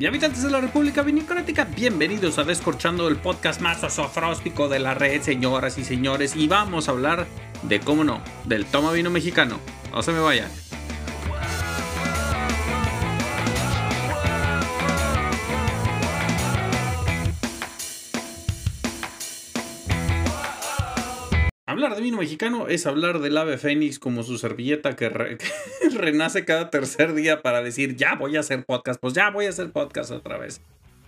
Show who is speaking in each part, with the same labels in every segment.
Speaker 1: Y habitantes de la República Vinicrática, bienvenidos a Descorchando, el podcast más osofróstico de la red, señoras y señores. Y vamos a hablar de, cómo no, del toma vino mexicano. No se me vayan. Hablar de vino mexicano es hablar del ave fénix como su servilleta que, renace cada tercer día para decir, ya voy a hacer podcast, pues ya voy a hacer podcast otra vez.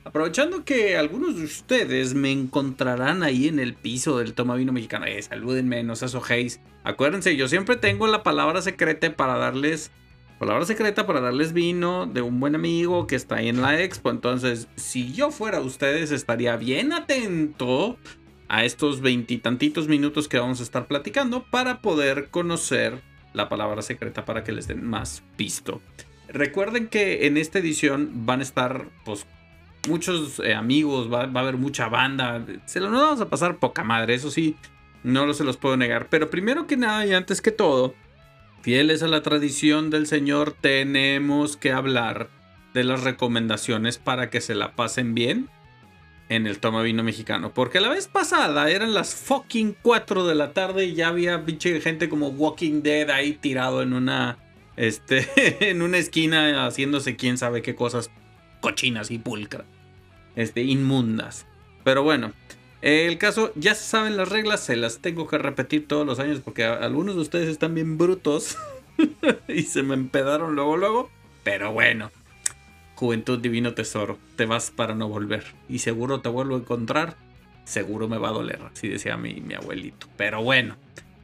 Speaker 1: Aprovechando que algunos de ustedes me encontrarán ahí en el piso del toma vino mexicano, eh, salúdenme, no se asojéis. Acuérdense, yo siempre tengo la palabra secreta para darles, palabra secreta para darles vino de un buen amigo que está ahí en la expo. Entonces, si yo fuera ustedes, estaría bien atento a estos veintitantitos minutos que vamos a estar platicando para poder conocer la palabra secreta para que les den más pisto. Recuerden que en esta edición van a estar pues muchos eh, amigos, va, va, a haber mucha banda. Se lo vamos a pasar poca madre, eso sí, no lo se los puedo negar. Pero primero que nada y antes que todo, fieles a la tradición del Señor, tenemos que hablar de las recomendaciones para que se la pasen bien en el toma vino mexicano. Porque la vez pasada eran las fucking 4 de la tarde y ya había pinche gente como Walking Dead ahí tirado en una. Este. en una esquina haciéndose quién sabe qué cosas cochinas y pulcras. Este, inmundas. Pero bueno. El caso, ya se saben las reglas, se las tengo que repetir todos los años porque algunos de ustedes están bien brutos y se me empedaron luego, luego. Pero bueno, Juventud Divino Tesoro, te vas para no volver. Y seguro te vuelvo a encontrar, seguro me va a doler, así decía mi, mi abuelito. Pero bueno,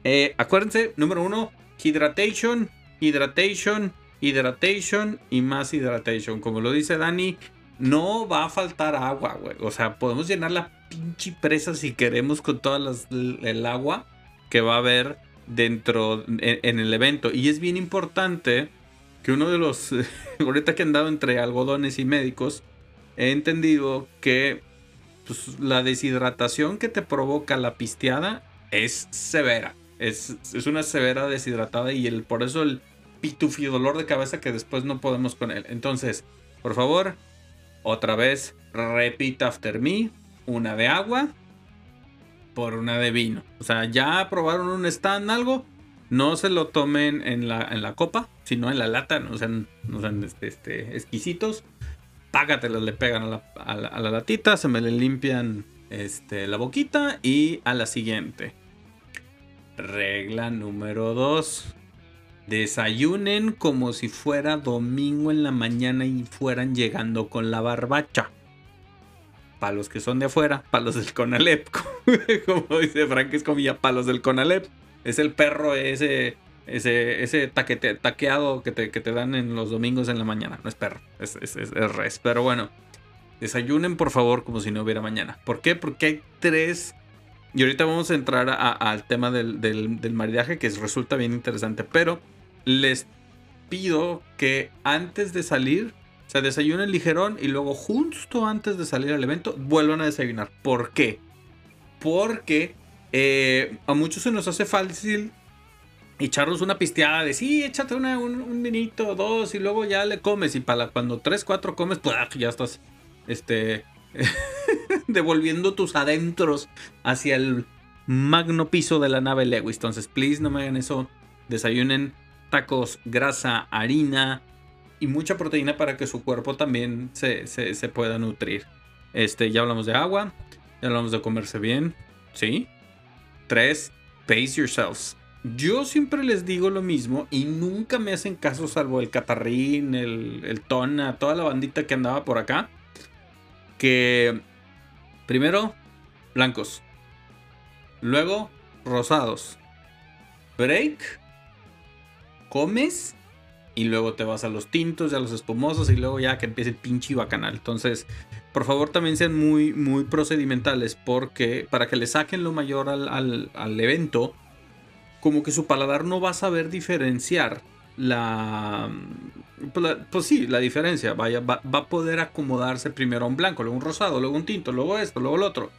Speaker 1: eh, acuérdense, número uno, hydration, hydration, hydration y más hydration. Como lo dice Dani, no va a faltar agua, güey. O sea, podemos llenar la pinche presa si queremos con todas el agua que va a haber dentro en, en el evento. Y es bien importante que uno de los, ahorita que han dado entre algodones y médicos, he entendido que pues, la deshidratación que te provoca la pisteada es severa. Es, es una severa deshidratada y el, por eso el pitufi dolor de cabeza que después no podemos con él. Entonces, por favor, otra vez, repita after me, una de agua por una de vino. O sea, ya probaron un stand, algo, no se lo tomen en la, en la copa, sino en la lata, no sean, no sean este, este, exquisitos. Págatelos, le pegan a la, a, la, latita, se me le limpian este, la boquita y a la siguiente. Regla número 2. Desayunen como si fuera domingo en la mañana y fueran llegando con la barbacha. Para los que son de afuera, para los del Conalep. como dice Frank Escomilla, para los del Conalep. Es el perro ese ese, ese taquete, taqueado que te, que te, dan en los domingos en la mañana. No es perro, es, es, es, es, res. Pero bueno, desayunen por favor como si no hubiera mañana. ¿Por qué? Porque hay tres... Y ahorita vamos a entrar al tema del, del, del maridaje que resulta bien interesante. Pero les pido que antes de salir, o sea, desayunen ligerón y luego justo antes de salir al evento vuelvan a desayunar. ¿Por qué? Porque eh, a muchos se nos hace fácil echarnos una pisteada de sí, échate una, un, un, vinito, dos, y luego ya le comes. Y para cuando tres, cuatro comes, pues ya estás este, devolviendo tus adentros hacia el magno piso de la nave Lewis. Entonces, please, no me hagan eso. Desayunen tacos, grasa, harina y mucha proteína para que su cuerpo también se, se, se pueda nutrir. Este, ya hablamos de agua, ya hablamos de comerse bien, ¿sí? Tres, pace yourselves yo siempre les digo lo mismo y nunca me hacen caso salvo el Catarrín, el, el Tona, toda la bandita que andaba por acá. Que primero, blancos. Luego, rosados. Break. Comes. Y luego te vas a los tintos y a los espumosos. Y luego ya que empiece el pinche bacanal. Entonces, por favor también sean muy, muy procedimentales. Porque para que le saquen lo mayor al, al, al evento como que su paladar no va a saber diferenciar la, pues, la, pues sí, la diferencia, vaya, va, va, a poder acomodarse primero a un blanco, luego un rosado, luego un tinto, luego esto, luego el otro.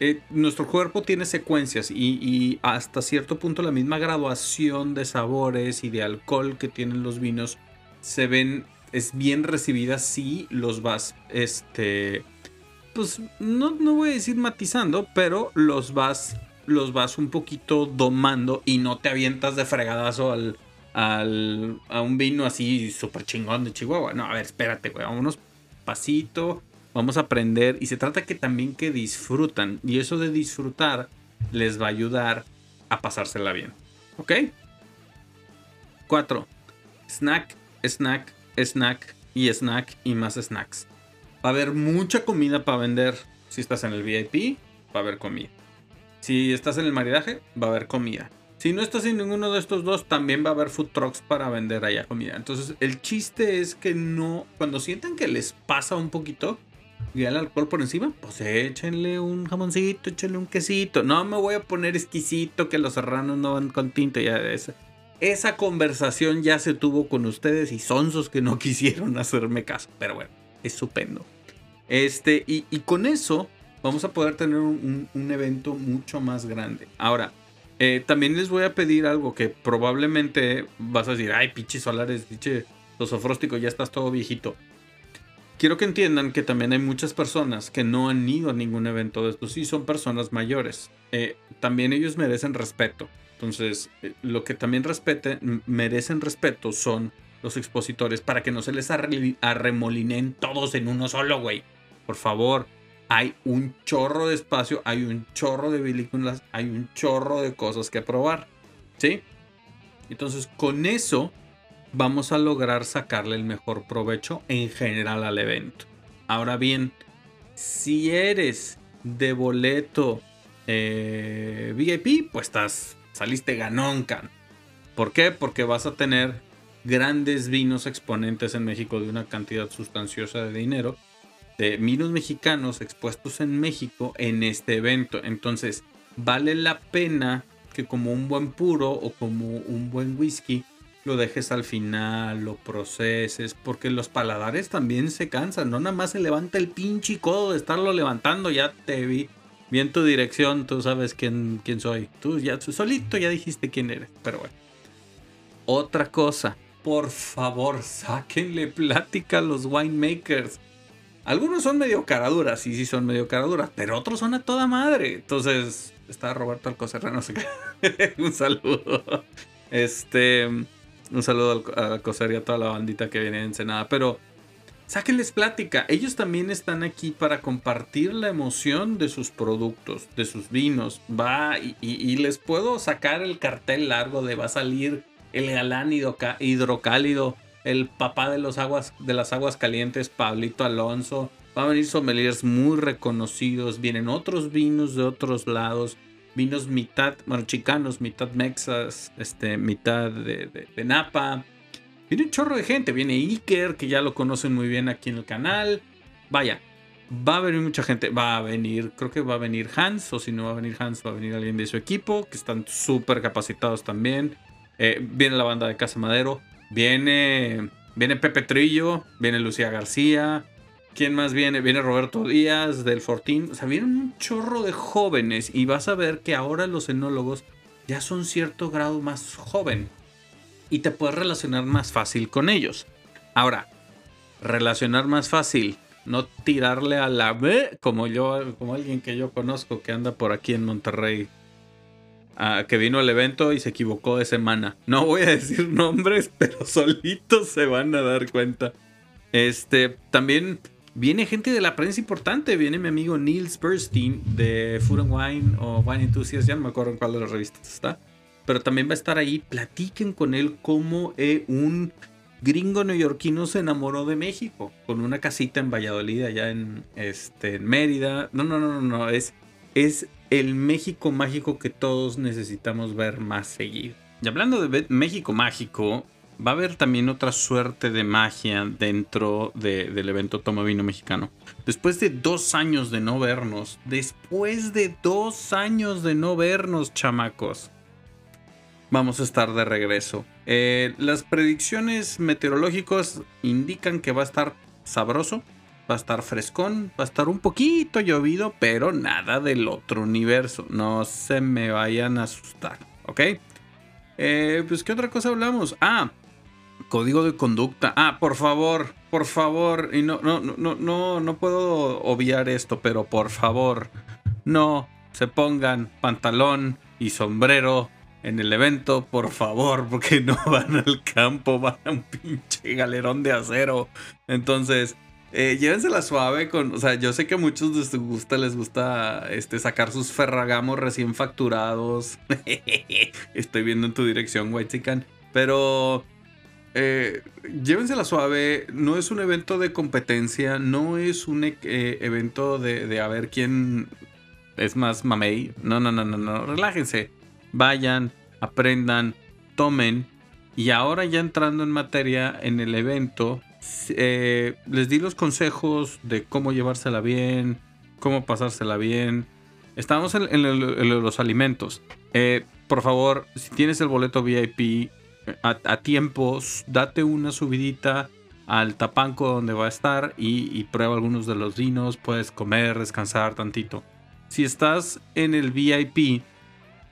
Speaker 1: Eh, nuestro cuerpo tiene secuencias y, hasta cierto punto la misma graduación de sabores y de alcohol que tienen los vinos se ven es bien recibida si los vas, este, pues no, no voy a decir matizando, pero los vas, los vas un poquito domando y no te avientas de fregadazo al, al, a un vino así súper chingón de Chihuahua. No, a ver, espérate, güey, vámonos pasito, vamos a aprender y se trata que también que disfrutan y eso de disfrutar les va a ayudar a pasársela bien, ¿ok? 4. Snack, snack, snack y snack y más snacks. Va a haber mucha comida para vender. Si estás en el VIP, va a haber comida. Si estás en el maridaje, va a haber comida. Si no estás en ninguno de estos dos, también va a haber food trucks para vender allá comida. Entonces, el chiste es que no, cuando sientan que les pasa un poquito y el alcohol por encima, pues échenle un jamoncito, échenle un quesito. No me voy a poner exquisito que los serranos no van con tinto. Ya esa, esa conversación ya se tuvo con ustedes y sonsos que no quisieron hacerme caso. Pero bueno, estupendo. Este, y, con eso vamos a poder tener un, evento mucho más grande. Ahora, eh, también les voy a pedir algo que probablemente vas a decir, ay, pinche solares, pinche sofróstico, ya estás todo viejito. Quiero que entiendan que también hay muchas personas que no han ido a ningún evento de estos y son personas mayores. Eh, también ellos merecen respeto. Entonces, eh, lo que también respeten, merecen respeto son los expositores para que no se les arremolinen todos en uno solo, güey. Por favor, hay un chorro de espacio, hay un chorro de películas, hay un chorro de cosas que probar. ¿Sí? Entonces, con eso vamos a lograr sacarle el mejor provecho en general al evento. Ahora bien, si eres de boleto eh, VIP, pues estás, saliste ganón, can. ¿Por qué? Porque vas a tener grandes vinos exponentes en México de una cantidad sustanciosa de dinero de vinos mexicanos expuestos en México en este evento. Entonces, vale la pena que como un buen puro o como un buen whisky lo dejes al final, lo proceses, porque los paladares también se cansan, no nada más se levanta el pinche codo de estarlo levantando, ya te vi, vi en tu dirección, tú sabes quién, quién soy, tú ya solito ya dijiste quién eres, pero bueno. Otra cosa, por favor, sáquenle plática a los winemakers. Algunos son medio caraduras, sí, sí son medio caraduras, pero otros son a toda madre. Entonus, está Roberto Alcocer, no un saludo. Este, un saludo a Alcocer y a toda la bandita que viene en Ensenada. Pero sáquenles plática. Ellos también están aquí para compartir la emoción de sus productos, de sus vinos. Va y les puedo sacar el cartel largo de va a salir el galán hidrocálido el papá de, los aguas, de las aguas calientes, Pablito Alonso. Va a venir sommeliers muy reconocidos. Vienen otros vinos de otros lados. Vinos mitad, bueno, chicanos, mitad mexas, este, mitad de, Napa. Viene un chorro de gente. Viene Iker, que ya lo conocen muy bien aquí en el canal. Vaya, va a venir mucha gente. Va a venir, creo que va a venir Hans, o si no va a venir Hans, va a venir alguien de su equipo, que están súper capacitados también. Eh, viene la banda de Casa Madero. Viene, viene Pepe Trillo, viene Lucía García. ¿Quién más viene? Viene Roberto Díaz del Fortín. O sea, vienen un chorro de jóvenes y vas a ver que ahora los enólogos ya son cierto grado más joven y te puedes relacionar más fácil con ellos. Ahora, relacionar más fácil, no tirarle a la B como yo, como alguien que yo conozco que anda por aquí en Monterrey que vino al evento y se equivocó de semana. No voy a decir nombres, pero solitos se van a dar cuenta. Este, también viene gente de la prensa importante. Viene mi amigo Niels Burstein de Food and Wine o Wine Enthusiast, ya no me acuerdo en cuál de las revistas está. Pero también va a estar ahí. Platiquen con él cómo eh, un gringo neoyorquino se enamoró de México con una casita en Valladolid, allá en, este, Mérida. No, no, no, no, no. Es, es el México mágico que todos necesitamos ver más seguido. Y hablando de México mágico, va a haber también otra suerte de magia dentro del evento Toma Vino Mexicano. Después de dos años de no vernos, después de dos años de no vernos, chamacos, vamos a estar de regreso. Eh, las predicciones meteorológicas indican que va a estar sabroso va a estar frescón, va a estar un poquito llovido, pero nada del otro universo. No se me vayan a asustar, ¿ok? Eh, pues, ¿qué otra cosa hablamos? Ah, Código de conducta. Ah, por favor, por favor. Y no, no, no, no, no puedo obviar esto, pero por favor, no se pongan pantalón y sombrero en el evento, por favor, porque no van al campo, van a un pinche galerón de acero. Entonces, eh, llévensela suave con, o sea, yo sé que a muchos les gusta, les gusta este, sacar sus ferragamos recién facturados. Estoy viendo en tu dirección, White Pero eh, llévensela suave, no es un evento de competencia, no es un eh, evento de, de, a ver quién es más mamey. No, no, no, no, no, relájense. Vayan, aprendan, tomen. Y ahora ya entrando en materia en el evento, eh, les di los consejos de cómo llevársela bien, cómo pasársela bien. Estamos en, los alimentos. Por favor, si tienes el boleto VIP a, tiempos, date una subidita al tapanco donde va a estar y, prueba algunos de los vinos. Puedes comer, descansar tantito. Si estás en el VIP,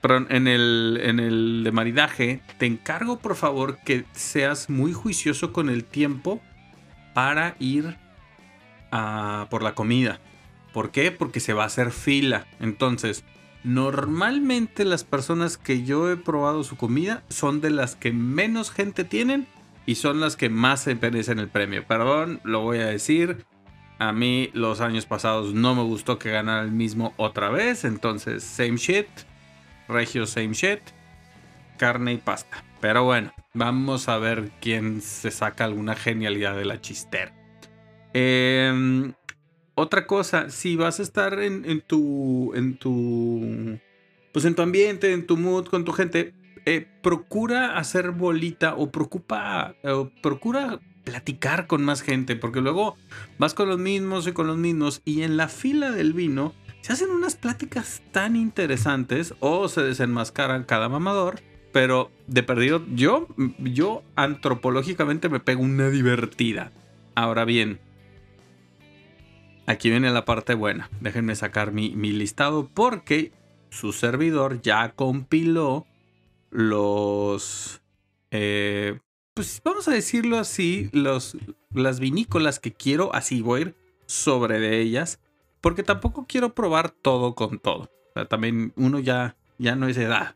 Speaker 1: en el, en el de maridaje, te encargo por favor que seas muy juicioso con el tiempo para ir a, por la comida. ¿Por qué? Porque se va a hacer fila. Entonces, normalmente las personas que yo he probado su comida son de las que menos gente tienen y son las que más se merecen el premio. Perdón, lo voy a decir. A mí los años pasados no me gustó que ganara el mismo otra vez. Entonces, same shit. Regio, same shit. Carne y pasta. Pero bueno, vamos a ver quién se saca alguna genialidad de la chistera. Em, otra cosa, si vas a estar en, tu. en tu. Pues en tu ambiente, en tu mood, con tu gente. Eh, procura hacer bolita o preocupa. O procura platicar con más gente. Porque luego vas con los mismos y con los mismos. Y en la fila del vino. Se hacen unas pláticas tan interesantes. O se desenmascaran cada mamador pero de perdido, yo, yo antropológicamente me pego una divertida. Ahora bien, aquí viene la parte buena. Déjenme sacar mi, listado porque su servidor ya compiló los... Eh, pues vamos a decirlo así, los, las vinícolas que quiero, así voy a ir sobre de ellas, porque tampoco quiero probar todo con todo. También uno ya, ya no es edad.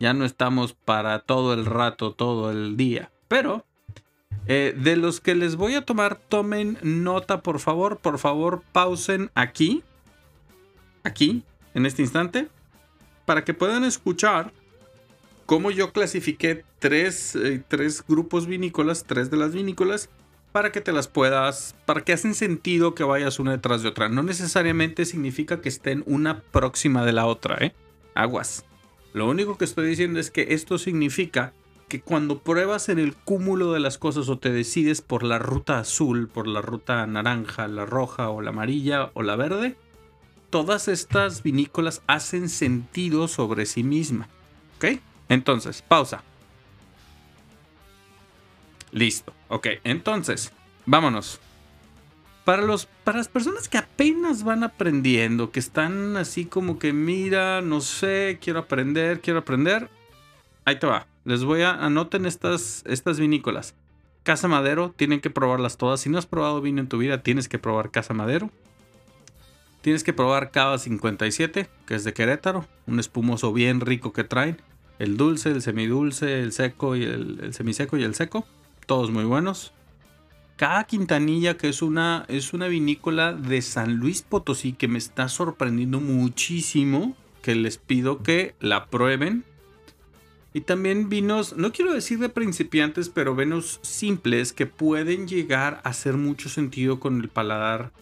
Speaker 1: Ya no estamos para todo el rato, todo el día. Pero eh, de los que les voy a tomar, tomen nota, por favor. Por favor, pausen aquí. Aquí, en este instante. Para que puedan escuchar cómo yo clasifiqué tres, eh, tres grupos vinícolas, tres de las vinícolas, para que te las puedas, para que hacen sentido que vayas una detrás de otra. No necesariamente significa que estén una próxima de la otra, ¿eh? Aguas. Lo único que estoy diciendo es que esto significa que cuando pruebas en el cúmulo de las cosas o te decides por la ruta azul, por la ruta naranja, la roja o la amarilla o la verde, todas estas vinícolas hacen sentido sobre sí misma. ¿Ok? Entonces, pausa. Listo. Ok, entonces, vámonos. Para, los, para las personas que apenas van aprendiendo, que están así como que, mira, no sé, quiero aprender, quiero aprender. Ahí te va. Les voy a anoten estas, estas vinícolas. Casa Madero, tienen que probarlas todas. Si no has probado vino en tu vida, tienes que probar Casa Madero. Tienes que probar Cava 57, que es de Querétaro. Un espumoso bien rico que traen. El dulce, el semidulce, el seco y el, semiseco y el seco. Todos muy buenos cada Quintanilla, que es una, es una vinícola de San Luis Potosí que me está sorprendiendo muchísimo, que les pido que la prueben. Y también vinos, no quiero decir de principiantes, pero vinos simples que pueden llegar a hacer mucho sentido con el paladar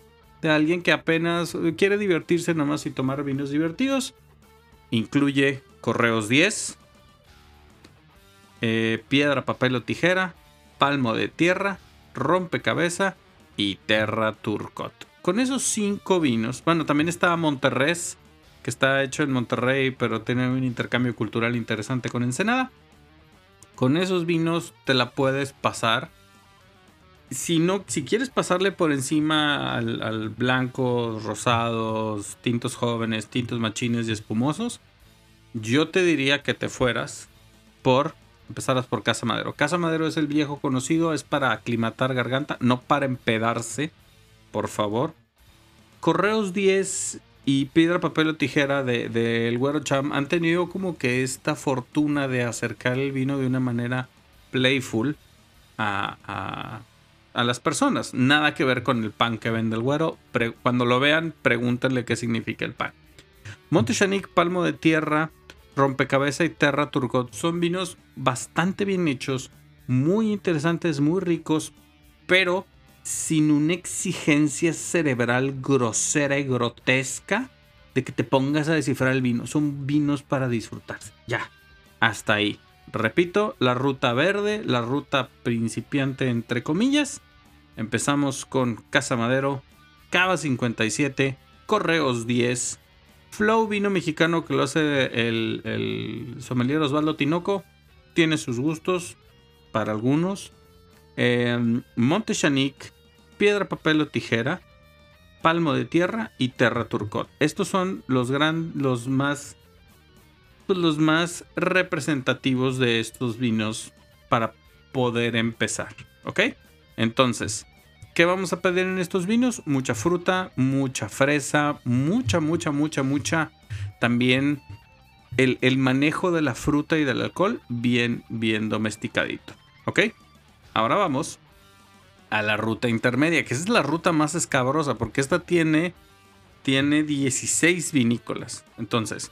Speaker 1: de alguien que apenas quiere divertirse nomás y tomar vinos divertidos. Incluye Correos 10, eh, Piedra, Papel o Tijera, Palmo de Tierra, Rompecabeza y Terra Turcot. Con esos cinco vinos, bueno, también está Monterrey, que está hecho en Monterrey, pero tiene un intercambio cultural interesante con Ensenada. Con esos vinos te la puedes pasar. Si si quieres pasarle por encima al, al blancos, rosados, tintos jóvenes, tintos machines y espumosos, yo te diría que te fueras por Empezaras por Casa Madero. Casa Madero es el viejo conocido, es para aclimatar garganta, no para empedarse, por favor. Correos 10 y Piedra, Papel o Tijera del de, Güero Cham han tenido como que esta fortuna de acercar el vino de una manera playful a, a, las personas. Nada que ver con el pan que vende el Güero. cuando lo vean, pregúntenle qué significa el pan. Monte Palmo de Tierra, Rompecabeza y Terra Turgot son vinos bastante bien hechos, muy interesantes, muy ricos, pero sin una exigencia cerebral grosera y grotesca de que te pongas a descifrar el vino. Son vinos para disfrutarse. Ya, hasta ahí. Repito, la ruta verde, la ruta principiante entre comillas. Empezamos con Casa Madero, Cava 57, Correos 10, Flow vino mexicano que lo hace el, el sommelier Osvaldo Tinoco. Tiene sus gustos para algunos. Eh, Monte piedra, papel o tijera, palmo de tierra y terra turcot. Estos son los, gran, los más pues, los más representativos de estos vinos para poder empezar, ¿ok? Entonces, ¿qué vamos a pedir en estos vinos? Mucha fruta, mucha fresa, mucha, mucha, mucha, mucha. También el, el manejo de la fruta y del alcohol bien, bien domesticadito, ¿ok? Ahora vamos a la ruta intermedia, que es la ruta más escabrosa, porque esta tiene, tiene 16 vinícolas. Entonces,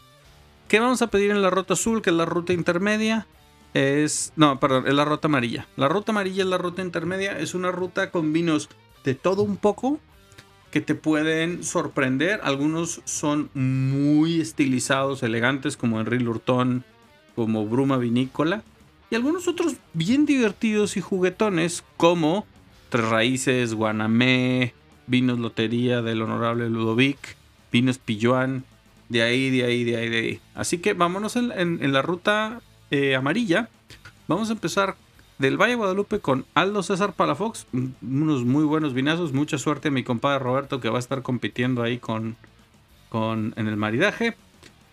Speaker 1: ¿qué vamos a pedir en la ruta azul, que es la ruta intermedia? Es, no, perdón, es la ruta amarilla. La ruta amarilla es la ruta intermedia, es una ruta con vinos de todo un poco que te pueden sorprender. Algunos son muy estilizados, elegantes, como Henry Lurton, como Bruma Vinícola. Y algunos otros bien divertidos y juguetones, como Tres Raíces, Guanamé, Vinos Lotería del Honorable Ludovic, Vinos Pilluán, de ahí, de ahí, de ahí, de ahí. Así que vámonos en, la ruta eh, amarilla. Vamos a empezar del Valle Guadalupe con Aldo César Palafox, unos muy buenos vinazos. Mucha suerte a mi compadre Roberto que va a estar compitiendo ahí con, con en el maridaje.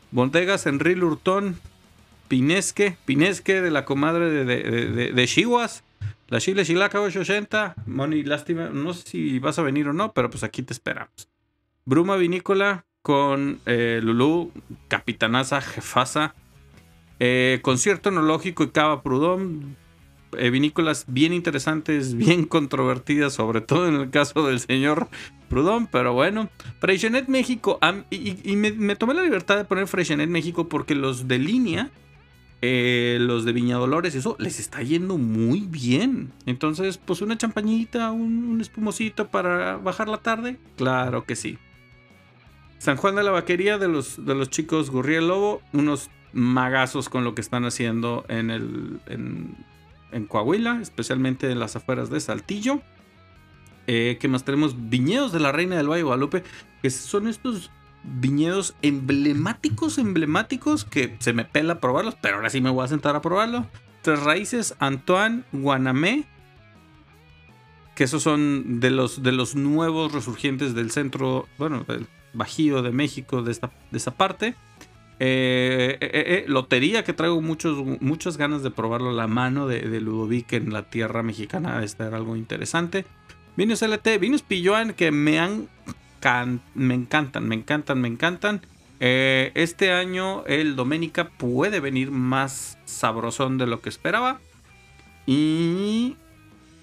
Speaker 1: Bodegas Enri Lurtón, Pinesque, Pinesque de la comadre de, de, de. La Chile Chilaca 880. Moni, lástima. No sé si vas a venir o no, pero pues aquí te esperamos. Bruma Vinícola con eh, Lulú, Capitanaza, Jefasa. Eh, concierto enológico y Cava Prudón. Eh, vinícolas bien interesantes, bien controvertidas, sobre todo en el caso del señor Prudón, pero bueno. Freixenet México, y, me, me, tomé la libertad de poner Freixenet México porque los de línea eh, los de Viña Dolores, eso les está yendo muy bien. Entonces, pues una champañita, un, espumosito para bajar la tarde, claro que sí. San Juan de la Vaquería de los, de los chicos Gurriel Lobo, unos magazos con lo que están haciendo en, el, en, Coahuila, especialmente en las afueras de Saltillo. Eh, que más tenemos? Viñedos de la Reina del Valle Guadalupe, que son estos viñedos emblemáticos, emblemáticos, que se me pela probarlos, pero ahora sí me voy a sentar a probarlo. Tres raíces, Antoine, Guanamé, que esos son de los, de los nuevos resurgentes del centro, bueno, del Bajío de México, de, esta, de esa parte. Eh, eh, eh, lotería, que traigo muchos, muchas ganas de probarlo. La mano de, de Ludovic en la tierra mexicana, de estar algo interesante. Vinos LT, vinos Pilloan, que me han me encantan, me encantan, me encantan. Eh, este año el Doménica puede venir más sabrosón de lo que esperaba. Y,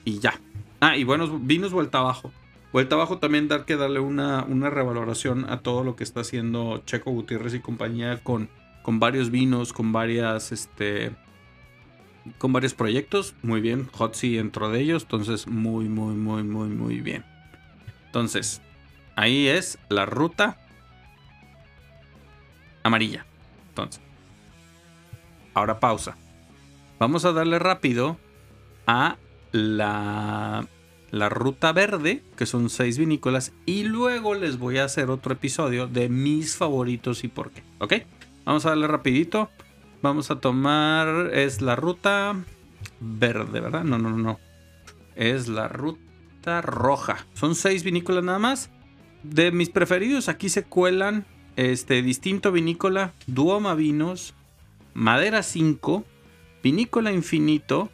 Speaker 1: y ya. Ah, y buenos vinos vuelta abajo. Vuelta abajo también dar que darle una, una revaloración a todo lo que está haciendo Checo Gutiérrez y compañía con, con varios vinos, con varias, este, con varios proyectos. Muy bien, Hotzi entró de ellos, entonces muy, muy, muy, muy, muy bien. Entonces, Ahí es la ruta amarilla. Entonces, ahora pausa. Vamos a darle rápido a la, la ruta verde, que son seis vinícolas, y luego les voy a hacer otro episodio de mis favoritos y por qué. ¿Ok? Vamos a darle rapidito. Vamos a tomar, es la ruta verde, ¿verdad? No, no, no. Es la ruta roja. Son seis vinícolas nada más. De mis preferidos, aquí se cuelan este distinto vinícola, Duoma Vinos, Madera 5, Vinícola Infinito,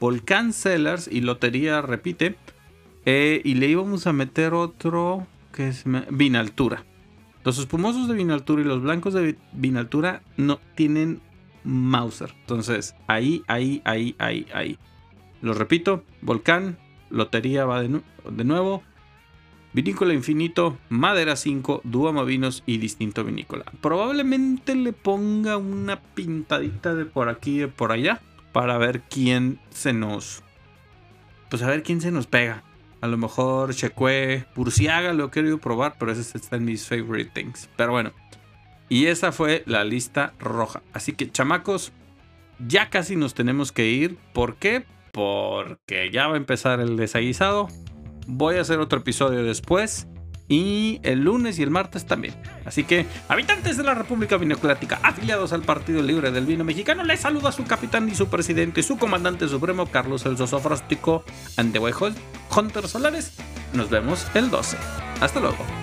Speaker 1: Volcán Cellars y Lotería repite. Eh, y le íbamos a meter otro que es Vinaltura. Los espumosos de Vinaltura y los blancos de Vinaltura no tienen Mauser. Entonces, ahí, ahí, ahí, ahí, ahí. Lo repito, Volcán, Lotería va de, de nuevo. Vinícola Infinito, Madera 5, Duama Vinos y Distinto Vinícola. Probablemente le ponga una pintadita de por aquí y de por allá para ver quién se nos. Pues a ver quién se nos pega. A lo mejor Cheque, Purciaga lo he querido probar, pero ese está mis favorite things. Pero bueno. Y esa fue la lista roja. Así que, chamacos, ya casi nos tenemos que ir. ¿Por qué? Porque ya va a empezar el desaguisado. Voy a hacer otro episodio después. Y el lunes y el martes también. Así que, habitantes de la República Vinoclática, afiliados al Partido Libre del Vino Mexicano, les saluda su capitán y su presidente, su comandante supremo, Carlos El Sosofrástico, Antewejos Hunter Solares. Nos vemos el 12. Hasta luego.